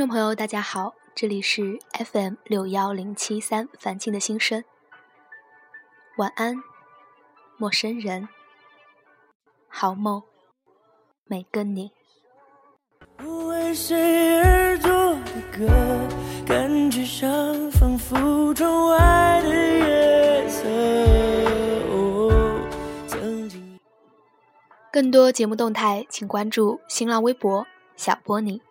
听众朋友，大家好，这里是 FM 六幺零七三凡静的心声。晚安，陌生人，好梦，每个你。为谁而作的歌，感觉像仿佛窗外的夜色。更多节目动态，请关注新浪微博小波尼。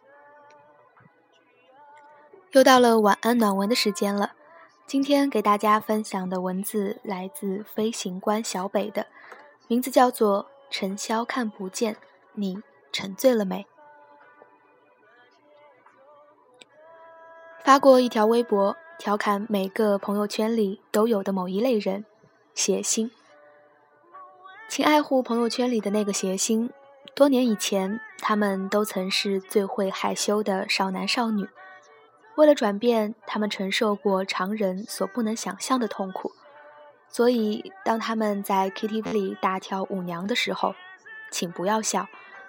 又到了晚安暖文的时间了。今天给大家分享的文字来自飞行官小北的，名字叫做《陈潇看不见，你沉醉了没》。发过一条微博，调侃每个朋友圈里都有的某一类人——谐星。请爱护朋友圈里的那个谐星。多年以前，他们都曾是最会害羞的少男少女。为了转变，他们承受过常人所不能想象的痛苦，所以当他们在 KTV 里大跳舞娘的时候，请不要笑，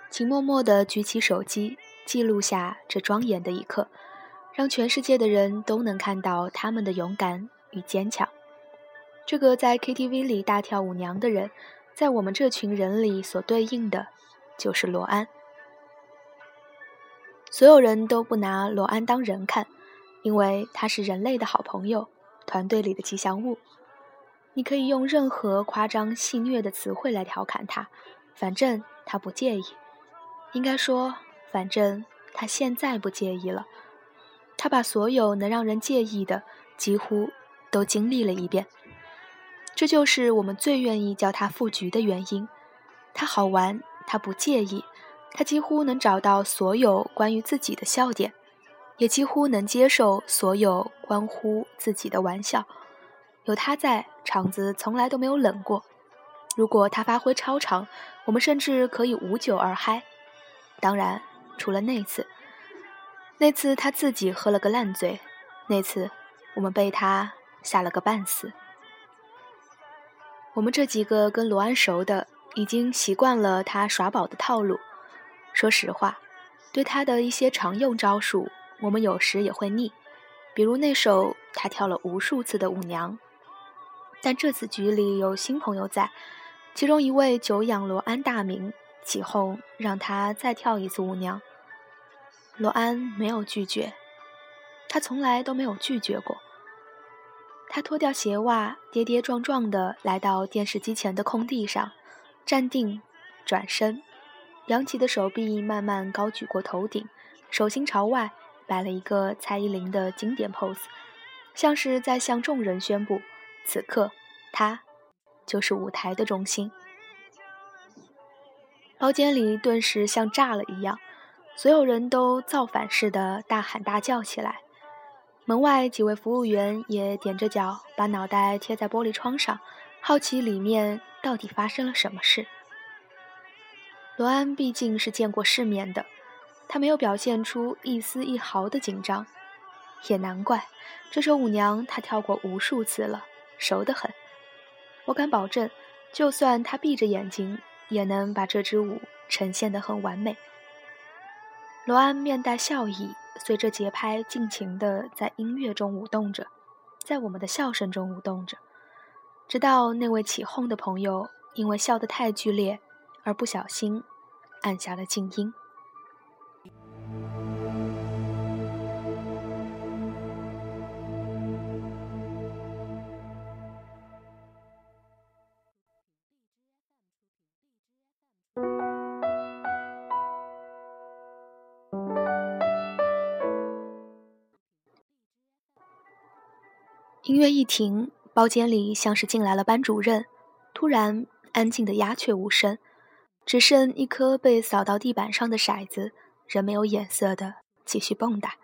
请默默地举起手机记录下这庄严的一刻，让全世界的人都能看到他们的勇敢与坚强。这个在 KTV 里大跳舞娘的人，在我们这群人里所对应的，就是罗安。所有人都不拿罗安当人看。因为他是人类的好朋友，团队里的吉祥物。你可以用任何夸张戏谑的词汇来调侃他，反正他不介意。应该说，反正他现在不介意了。他把所有能让人介意的几乎都经历了一遍。这就是我们最愿意叫他复局的原因。他好玩，他不介意，他几乎能找到所有关于自己的笑点。也几乎能接受所有关乎自己的玩笑，有他在，场子从来都没有冷过。如果他发挥超常，我们甚至可以无酒而嗨。当然，除了那次，那次他自己喝了个烂醉，那次我们被他吓了个半死。我们这几个跟罗安熟的，已经习惯了他耍宝的套路。说实话，对他的一些常用招数。我们有时也会腻，比如那首他跳了无数次的舞娘。但这次局里有新朋友在，其中一位久仰罗安大名，起哄让他再跳一次舞娘。罗安没有拒绝，他从来都没有拒绝过。他脱掉鞋袜，跌跌撞撞地来到电视机前的空地上，站定，转身，扬起的手臂慢慢高举过头顶，手心朝外。摆了一个蔡依林的经典 pose，像是在向众人宣布，此刻她就是舞台的中心。包间里顿时像炸了一样，所有人都造反似的大喊大叫起来。门外几位服务员也踮着脚，把脑袋贴在玻璃窗上，好奇里面到底发生了什么事。罗安毕竟是见过世面的。他没有表现出一丝一毫的紧张，也难怪。这首舞娘他跳过无数次了，熟得很。我敢保证，就算他闭着眼睛，也能把这支舞呈现得很完美。罗安面带笑意，随着节拍尽情地在音乐中舞动着，在我们的笑声中舞动着，直到那位起哄的朋友因为笑得太剧烈而不小心按下了静音。音乐一停，包间里像是进来了班主任，突然安静的鸦雀无声，只剩一颗被扫到地板上的骰子，仍没有眼色的继续蹦跶。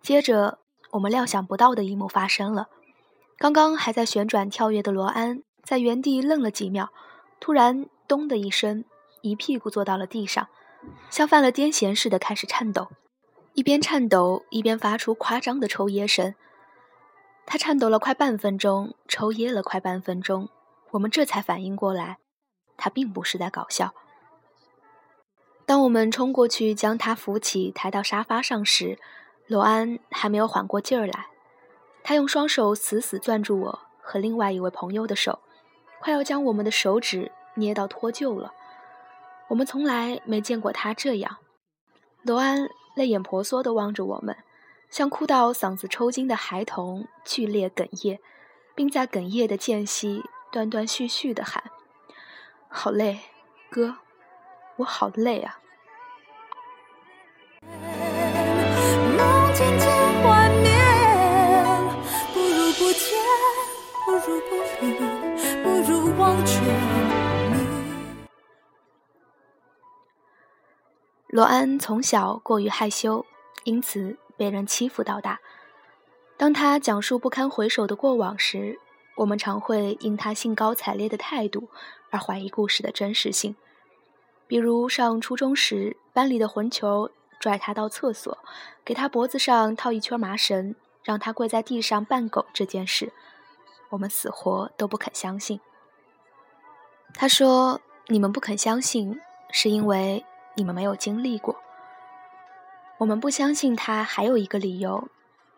接着，我们料想不到的一幕发生了：刚刚还在旋转跳跃的罗安，在原地愣了几秒，突然“咚”的一声，一屁股坐到了地上，像犯了癫痫似的开始颤抖，一边颤抖一边发出夸张的抽噎声。他颤抖了快半分钟，抽噎了快半分钟，我们这才反应过来，他并不是在搞笑。当我们冲过去将他扶起，抬到沙发上时，罗安还没有缓过劲儿来。他用双手死死攥住我和另外一位朋友的手，快要将我们的手指捏到脱臼了。我们从来没见过他这样。罗安泪眼婆娑地望着我们，像哭到嗓子抽筋的孩童，剧烈哽咽，并在哽咽的间隙断断续续地喊：“好累，哥。”我好累啊！罗安从小过于害羞，因此被人欺负到大。当他讲述不堪回首的过往时，我们常会因他兴高采烈的态度而怀疑故事的真实性。比如上初中时，班里的混球拽他到厕所，给他脖子上套一圈麻绳，让他跪在地上扮狗这件事，我们死活都不肯相信。他说：“你们不肯相信，是因为你们没有经历过。”我们不相信他还有一个理由，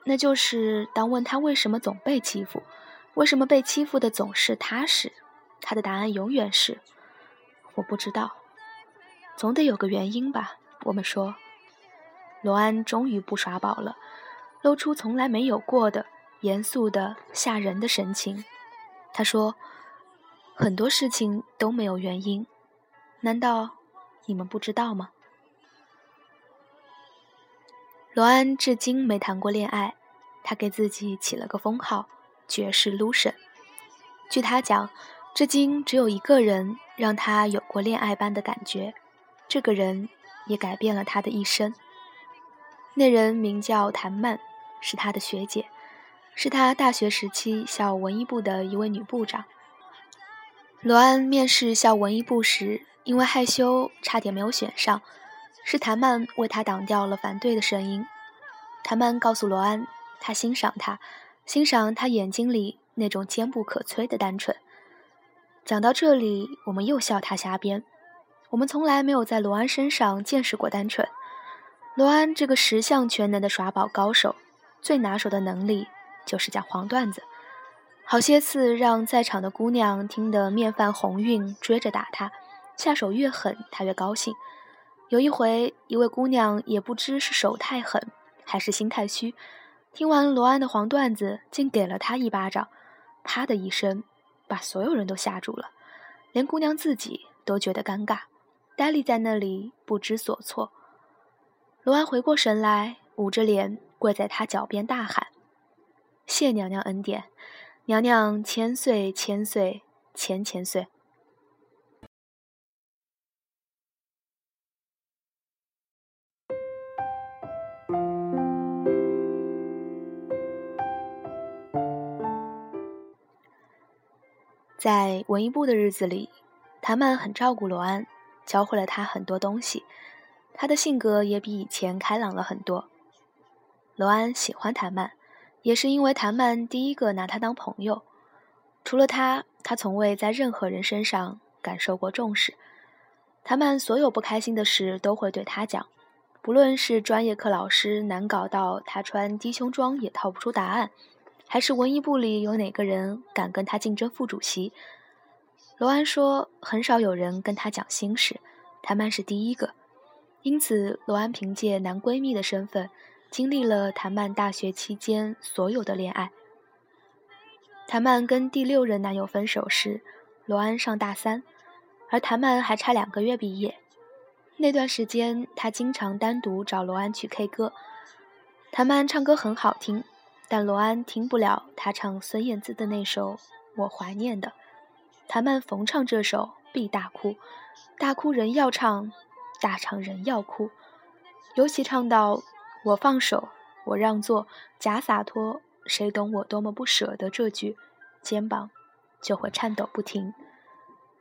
那就是当问他为什么总被欺负，为什么被欺负的总是他时，他的答案永远是：“我不知道。”总得有个原因吧，我们说。罗安终于不耍宝了，露出从来没有过的严肃的吓人的神情。他说：“很多事情都没有原因，难道你们不知道吗？”罗安至今没谈过恋爱，他给自己起了个封号“绝世 loser”。据他讲，至今只有一个人让他有过恋爱般的感觉。这个人也改变了他的一生。那人名叫谭曼，是他的学姐，是他大学时期校文艺部的一位女部长。罗安面试校文艺部时，因为害羞，差点没有选上，是谭曼为他挡掉了反对的声音。谭曼告诉罗安，他欣赏他，欣赏他眼睛里那种坚不可摧的单纯。讲到这里，我们又笑他瞎编。我们从来没有在罗安身上见识过单纯。罗安这个十项全能的耍宝高手，最拿手的能力就是讲黄段子。好些次让在场的姑娘听得面泛红晕，追着打他，下手越狠，他越高兴。有一回，一位姑娘也不知是手太狠还是心太虚，听完罗安的黄段子，竟给了他一巴掌，啪的一声，把所有人都吓住了，连姑娘自己都觉得尴尬。呆立在那里不知所措。罗安回过神来，捂着脸跪在他脚边大喊：“谢娘娘恩典，娘娘千岁千岁千千岁。”在文艺部的日子里，谭曼很照顾罗安。教会了他很多东西，他的性格也比以前开朗了很多。罗安喜欢谭曼，也是因为谭曼第一个拿他当朋友。除了他，他从未在任何人身上感受过重视。谭曼所有不开心的事都会对他讲，不论是专业课老师难搞到他穿低胸装也套不出答案，还是文艺部里有哪个人敢跟他竞争副主席。罗安说：“很少有人跟他讲心事，谭曼是第一个。因此，罗安凭借男闺蜜的身份，经历了谭曼大学期间所有的恋爱。谭曼跟第六任男友分手时，罗安上大三，而谭曼还差两个月毕业。那段时间，他经常单独找罗安去 K 歌。谭曼唱歌很好听，但罗安听不了他唱孙燕姿的那首《我怀念的》。”谭曼逢唱这首必大哭，大哭人要唱，大唱人要哭。尤其唱到“我放手，我让座，假洒脱，谁懂我多么不舍得”这句，肩膀就会颤抖不停，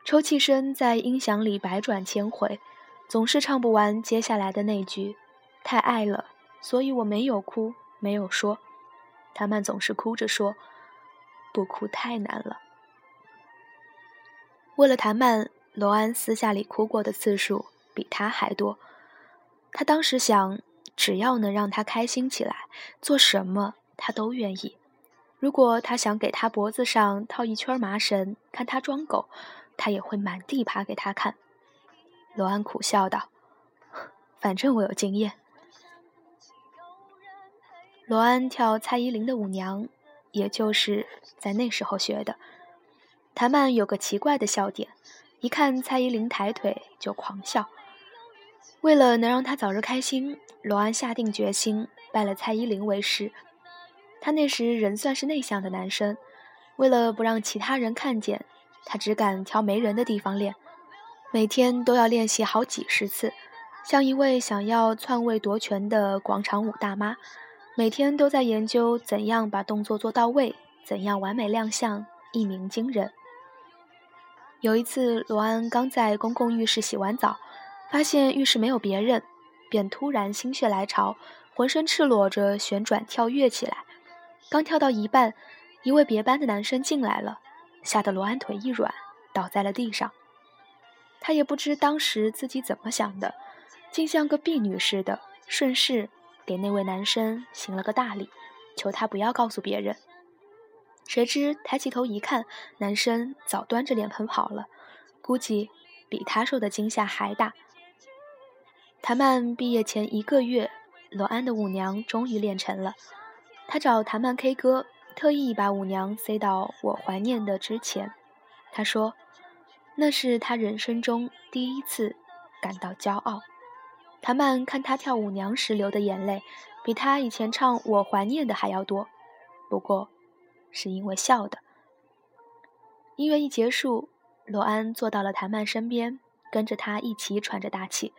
抽泣声在音响里百转千回，总是唱不完接下来的那句“太爱了，所以我没有哭，没有说”。谭曼总是哭着说：“不哭太难了。”为了谭曼，罗安私下里哭过的次数比他还多。他当时想，只要能让他开心起来，做什么他都愿意。如果他想给他脖子上套一圈麻绳，看他装狗，他也会满地爬给他看。罗安苦笑道：“ 反正我有经验。”罗安跳蔡依林的舞娘，也就是在那时候学的。谭曼有个奇怪的笑点，一看蔡依林抬腿就狂笑。为了能让她早日开心，罗安下定决心拜了蔡依林为师。他那时仍算是内向的男生，为了不让其他人看见，他只敢挑没人的地方练，每天都要练习好几十次，像一位想要篡位夺权的广场舞大妈。每天都在研究怎样把动作做到位，怎样完美亮相，一鸣惊人。有一次，罗安刚在公共浴室洗完澡，发现浴室没有别人，便突然心血来潮，浑身赤裸着旋转跳跃起来。刚跳到一半，一位别班的男生进来了，吓得罗安腿一软，倒在了地上。他也不知当时自己怎么想的，竟像个婢女似的，顺势。给那位男生行了个大礼，求他不要告诉别人。谁知抬起头一看，男生早端着脸盆跑了，估计比他受的惊吓还大。谭曼毕业前一个月，罗安的舞娘终于练成了。他找谭曼 K 歌，特意把舞娘塞到我怀念的之前。他说，那是他人生中第一次感到骄傲。谭曼看他跳舞娘时流的眼泪，比他以前唱《我怀念的》还要多，不过，是因为笑的。音乐一结束，罗安坐到了谭曼身边，跟着他一起喘着大气。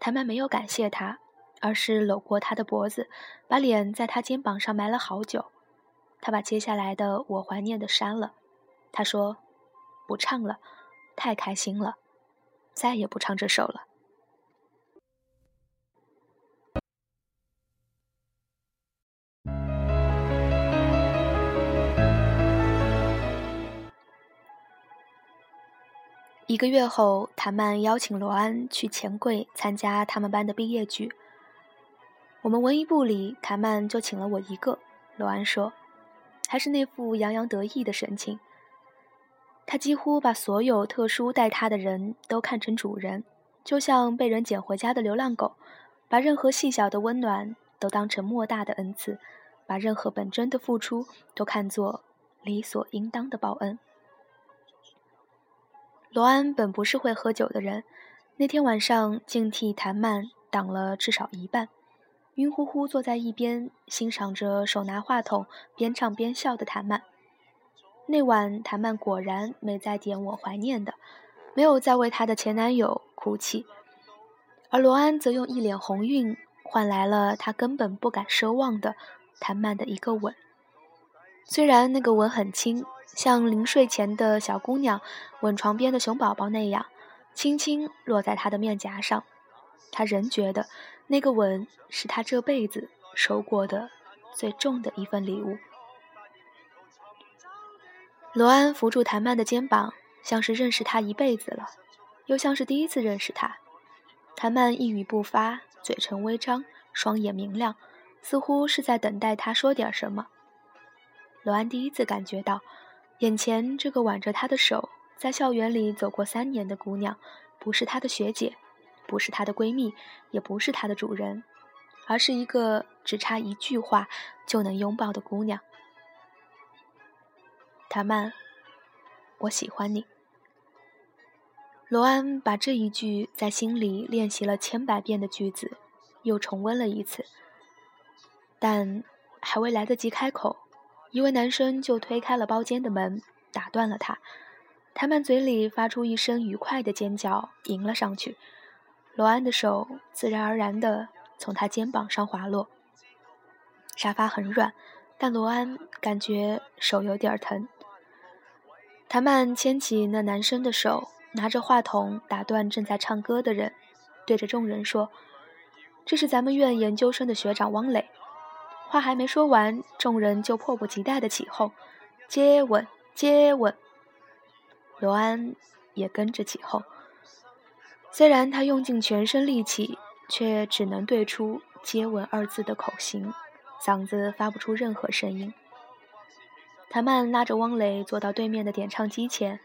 谭曼没有感谢他，而是搂过他的脖子，把脸在他肩膀上埋了好久。他把接下来的《我怀念的》删了，他说：“不唱了，太开心了，再也不唱这首了。”一个月后，谭曼邀请罗安去钱柜参加他们班的毕业剧。我们文艺部里，谭曼就请了我一个。罗安说，还是那副洋洋得意的神情。他几乎把所有特殊待他的人都看成主人，就像被人捡回家的流浪狗，把任何细小的温暖都当成莫大的恩赐，把任何本真的付出都看作理所应当的报恩。罗安本不是会喝酒的人，那天晚上竟替谭曼挡了至少一半，晕乎乎坐在一边欣赏着手拿话筒边唱边笑的谭曼。那晚谭曼果然没再点我怀念的，没有再为她的前男友哭泣，而罗安则用一脸红晕换来了他根本不敢奢望的谭曼的一个吻。虽然那个吻很轻。像临睡前的小姑娘吻床边的熊宝宝那样，轻轻落在他的面颊上，他仍觉得那个吻是他这辈子收过的最重的一份礼物。罗安扶住谭曼的肩膀，像是认识他一辈子了，又像是第一次认识他。谭曼一语不发，嘴唇微张，双眼明亮，似乎是在等待他说点什么。罗安第一次感觉到。眼前这个挽着他的手，在校园里走过三年的姑娘，不是他的学姐，不是他的闺蜜，也不是他的主人，而是一个只差一句话就能拥抱的姑娘。塔曼，我喜欢你。罗安把这一句在心里练习了千百遍的句子，又重温了一次，但还未来得及开口。一位男生就推开了包间的门，打断了他。谭曼嘴里发出一声愉快的尖叫，迎了上去。罗安的手自然而然地从他肩膀上滑落。沙发很软，但罗安感觉手有点疼。谭曼牵起那男生的手，拿着话筒打断正在唱歌的人，对着众人说：“这是咱们院研究生的学长汪磊。”话还没说完，众人就迫不及待的起哄，接吻，接吻。罗安也跟着起哄。虽然他用尽全身力气，却只能对出“接吻”二字的口型，嗓子发不出任何声音。谭曼拉着汪磊坐到对面的点唱机前，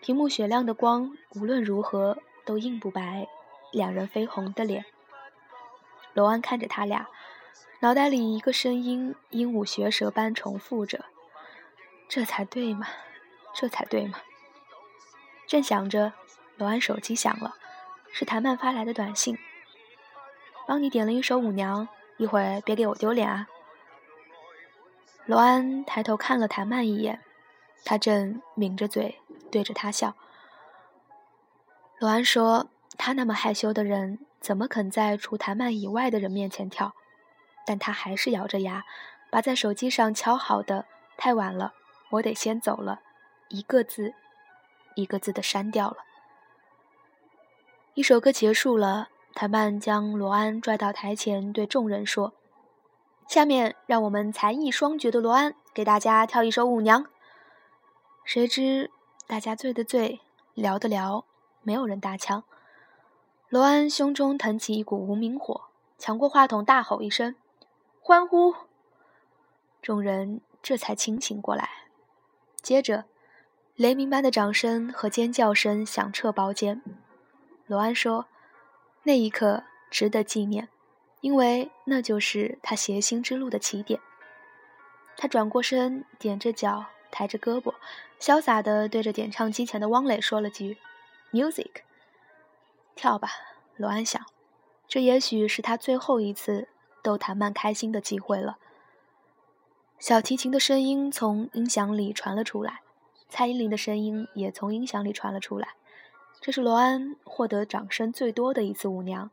屏幕雪亮的光无论如何都映不白两人绯红的脸。罗安看着他俩，脑袋里一个声音鹦鹉学舌般重复着：“这才对嘛，这才对嘛。”正想着，罗安手机响了，是谭曼发来的短信：“帮你点了一首舞娘，一会儿别给我丢脸啊。”罗安抬头看了谭曼一眼，他正抿着嘴对着他笑。罗安说：“他那么害羞的人，怎么肯在除谭曼以外的人面前跳？”但他还是咬着牙，把在手机上敲好的“太晚了，我得先走了”一个字一个字的删掉了。一首歌结束了，谭曼将罗安拽到台前，对众人说。下面让我们才艺双绝的罗安给大家跳一首舞娘。谁知大家醉的醉，聊的聊，没有人搭腔。罗安胸中腾起一股无名火，抢过话筒大吼一声：“欢呼！”众人这才清醒过来。接着，雷鸣般的掌声和尖叫声响彻包间。罗安说：“那一刻值得纪念。”因为那就是他谐星之路的起点。他转过身，踮着脚，抬着胳膊，潇洒地对着点唱机前的汪磊说了句：“Music，跳吧。”罗安想，这也许是他最后一次逗谭曼开心的机会了。小提琴的声音从音响里传了出来，蔡依林的声音也从音响里传了出来。这是罗安获得掌声最多的一次舞娘。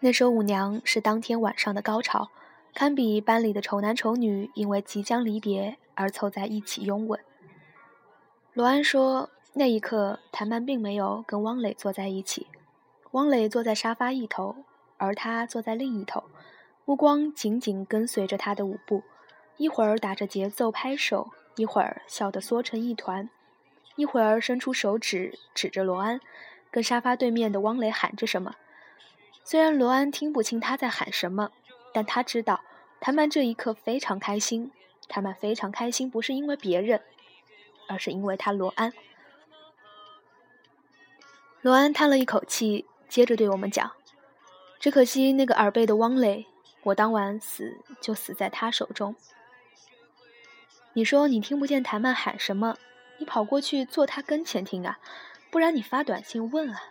那首舞娘是当天晚上的高潮，堪比班里的丑男丑女因为即将离别而凑在一起拥吻。罗安说，那一刻谭曼并没有跟汪磊坐在一起，汪磊坐在沙发一头，而他坐在另一头，目光紧紧跟随着他的舞步，一会儿打着节奏拍手，一会儿笑得缩成一团，一会儿伸出手指指着罗安，跟沙发对面的汪磊喊着什么。虽然罗安听不清他在喊什么，但他知道谭曼这一刻非常开心。谭曼非常开心，不是因为别人，而是因为他罗安。罗安叹了一口气，接着对我们讲：“只可惜那个耳背的汪磊，我当晚死就死在他手中。你说你听不见谭曼喊什么，你跑过去坐他跟前听啊，不然你发短信问啊。”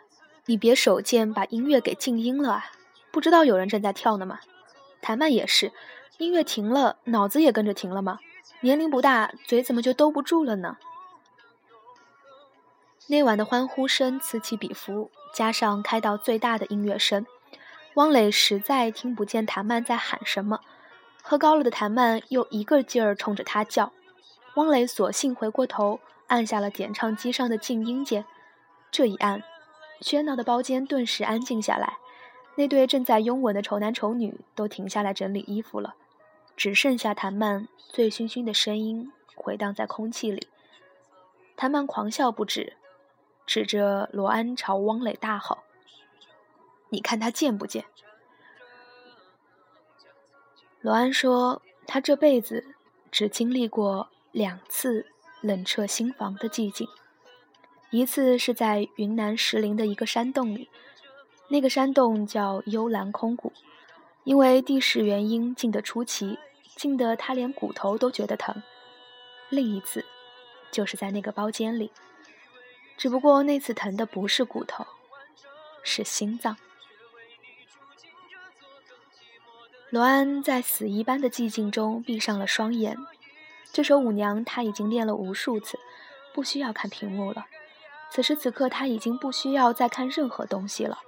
你别手贱，把音乐给静音了啊！不知道有人正在跳呢吗？谭曼也是，音乐停了，脑子也跟着停了吗？年龄不大，嘴怎么就兜不住了呢？那晚的欢呼声此起彼伏，加上开到最大的音乐声，汪磊实在听不见谭曼在喊什么。喝高了的谭曼又一个劲儿冲着他叫，汪磊索性回过头，按下了点唱机上的静音键。这一按。喧闹的包间顿时安静下来，那对正在拥吻的丑男丑女都停下来整理衣服了，只剩下谭曼醉醺醺的声音回荡在空气里。谭曼狂笑不止，指着罗安朝汪磊大吼：“你看他贱不贱？”罗安说：“他这辈子只经历过两次冷彻心房的寂静。”一次是在云南石林的一个山洞里，那个山洞叫幽兰空谷，因为地势原因静得出奇，静得他连骨头都觉得疼。另一次，就是在那个包间里，只不过那次疼的不是骨头，是心脏。罗安在死一般的寂静中闭上了双眼，这首舞娘他已经练了无数次，不需要看屏幕了。此时此刻，他已经不需要再看任何东西了。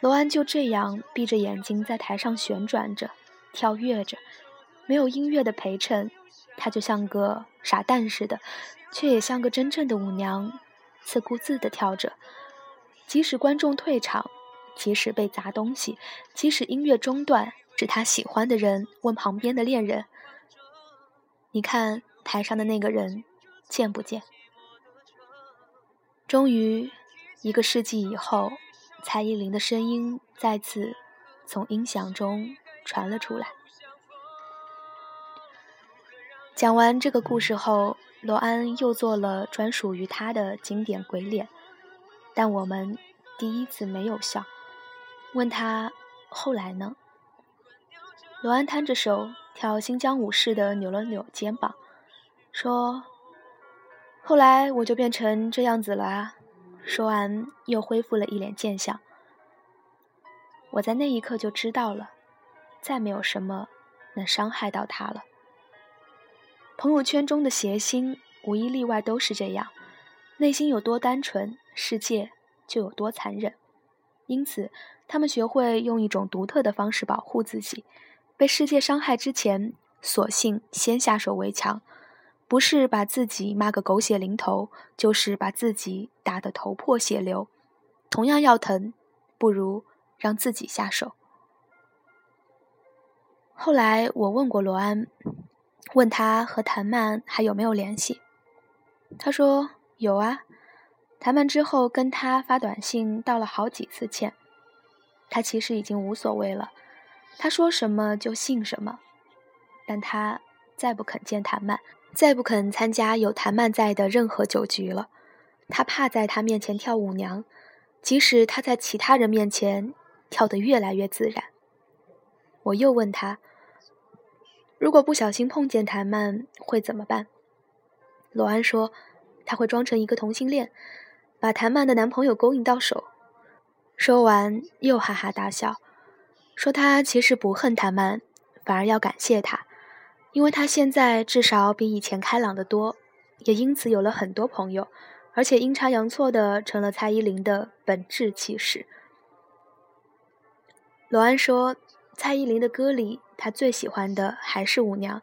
罗安就这样闭着眼睛在台上旋转着、跳跃着，没有音乐的陪衬，他就像个傻蛋似的，却也像个真正的舞娘，自顾自地跳着。即使观众退场，即使被砸东西，即使音乐中断，是他喜欢的人问旁边的恋人：“你看台上的那个人，贱不贱？”终于，一个世纪以后，蔡依林的声音再次从音响中传了出来。讲完这个故事后，罗安又做了专属于他的经典鬼脸，但我们第一次没有笑。问他后来呢？罗安摊着手，跳新疆舞似的扭了扭肩膀，说：“后来我就变成这样子了啊。”说完，又恢复了一脸贱相。我在那一刻就知道了，再没有什么能伤害到他了。朋友圈中的谐星，无一例外都是这样，内心有多单纯，世界就有多残忍。因此，他们学会用一种独特的方式保护自己，被世界伤害之前，索性先下手为强，不是把自己骂个狗血淋头，就是把自己打得头破血流。同样要疼，不如让自己下手。后来我问过罗安。问他和谭曼还有没有联系？他说有啊。谭曼之后跟他发短信道了好几次歉，他其实已经无所谓了，他说什么就信什么。但他再不肯见谭曼，再不肯参加有谭曼在的任何酒局了。他怕在他面前跳舞娘，即使他在其他人面前跳得越来越自然。我又问他。如果不小心碰见谭曼会怎么办？罗安说，他会装成一个同性恋，把谭曼的男朋友勾引到手。说完又哈哈大笑，说他其实不恨谭曼，反而要感谢他，因为他现在至少比以前开朗得多，也因此有了很多朋友，而且阴差阳错的成了蔡依林的本质气势。罗安说。蔡依林的歌里，他最喜欢的还是《舞娘》，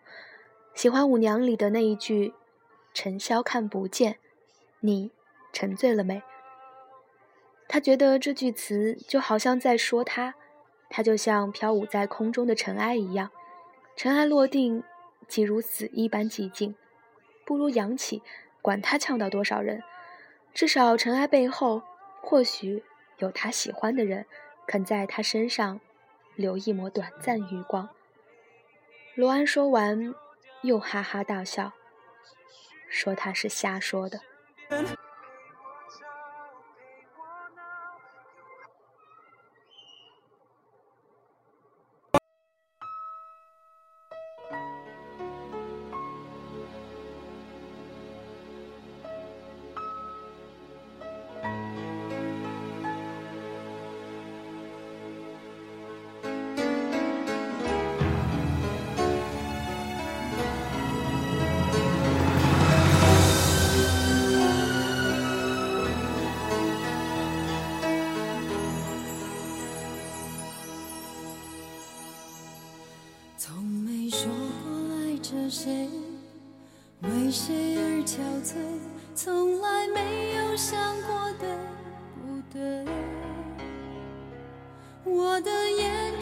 喜欢《舞娘》里的那一句“尘嚣看不见，你沉醉了没？”他觉得这句词就好像在说他，他就像飘舞在空中的尘埃一样，尘埃落定，即如死一般寂静，不如扬起，管他呛到多少人，至少尘埃背后，或许有他喜欢的人，肯在他身上。留一抹短暂余光。罗安说完，又哈哈大笑，说他是瞎说的。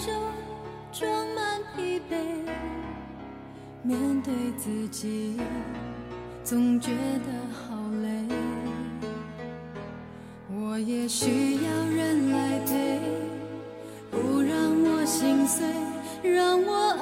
中装满疲惫，面对自己总觉得好累。我也需要人来陪，不让我心碎，让我